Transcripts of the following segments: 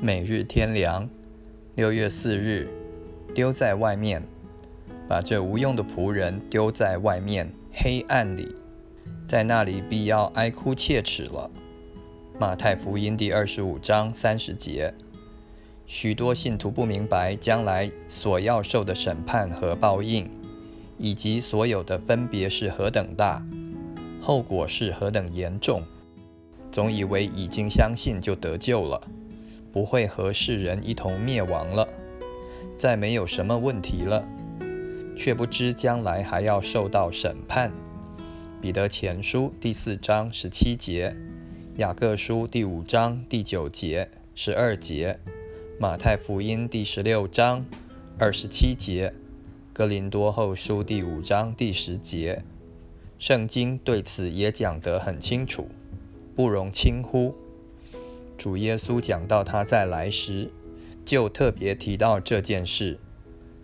每日天凉，六月四日，丢在外面，把这无用的仆人丢在外面黑暗里，在那里必要哀哭切齿了。马太福音第二十五章三十节，许多信徒不明白将来所要受的审判和报应，以及所有的分别是何等大，后果是何等严重，总以为已经相信就得救了。不会和世人一同灭亡了，再没有什么问题了，却不知将来还要受到审判。彼得前书第四章十七节，雅各书第五章第九节、十二节，马太福音第十六章二十七节，哥林多后书第五章第十节，圣经对此也讲得很清楚，不容轻忽。主耶稣讲到他再来时，就特别提到这件事。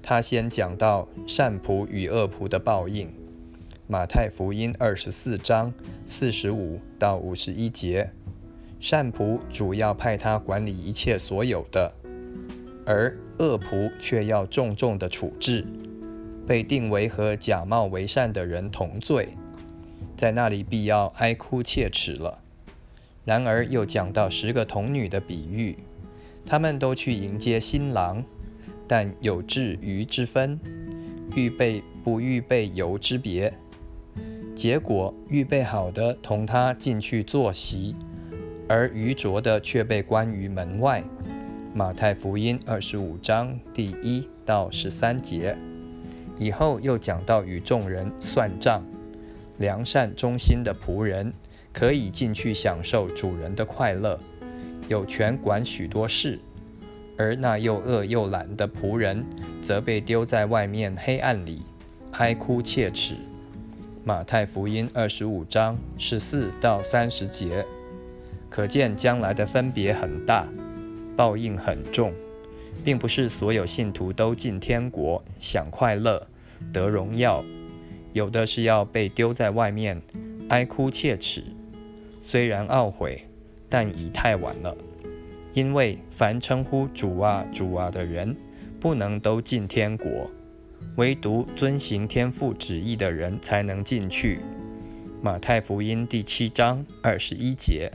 他先讲到善仆与恶仆的报应。马太福音二十四章四十五到五十一节，善仆主要派他管理一切所有的，而恶仆却要重重的处置，被定为和假冒为善的人同罪，在那里必要哀哭切齿了。然而又讲到十个童女的比喻，他们都去迎接新郎，但有至鱼之分，预备不预备油之别。结果预备好的同他进去坐席，而愚拙的却被关于门外。马太福音二十五章第一到十三节。以后又讲到与众人算账，良善忠心的仆人。可以进去享受主人的快乐，有权管许多事；而那又饿又懒的仆人，则被丢在外面黑暗里，哀哭切齿。马太福音二十五章十四到三十节，可见将来的分别很大，报应很重，并不是所有信徒都进天国享快乐、得荣耀，有的是要被丢在外面，哀哭切齿。虽然懊悔，但已太晚了。因为凡称呼主啊、主啊的人，不能都进天国，唯独遵行天父旨意的人才能进去。马太福音第七章二十一节。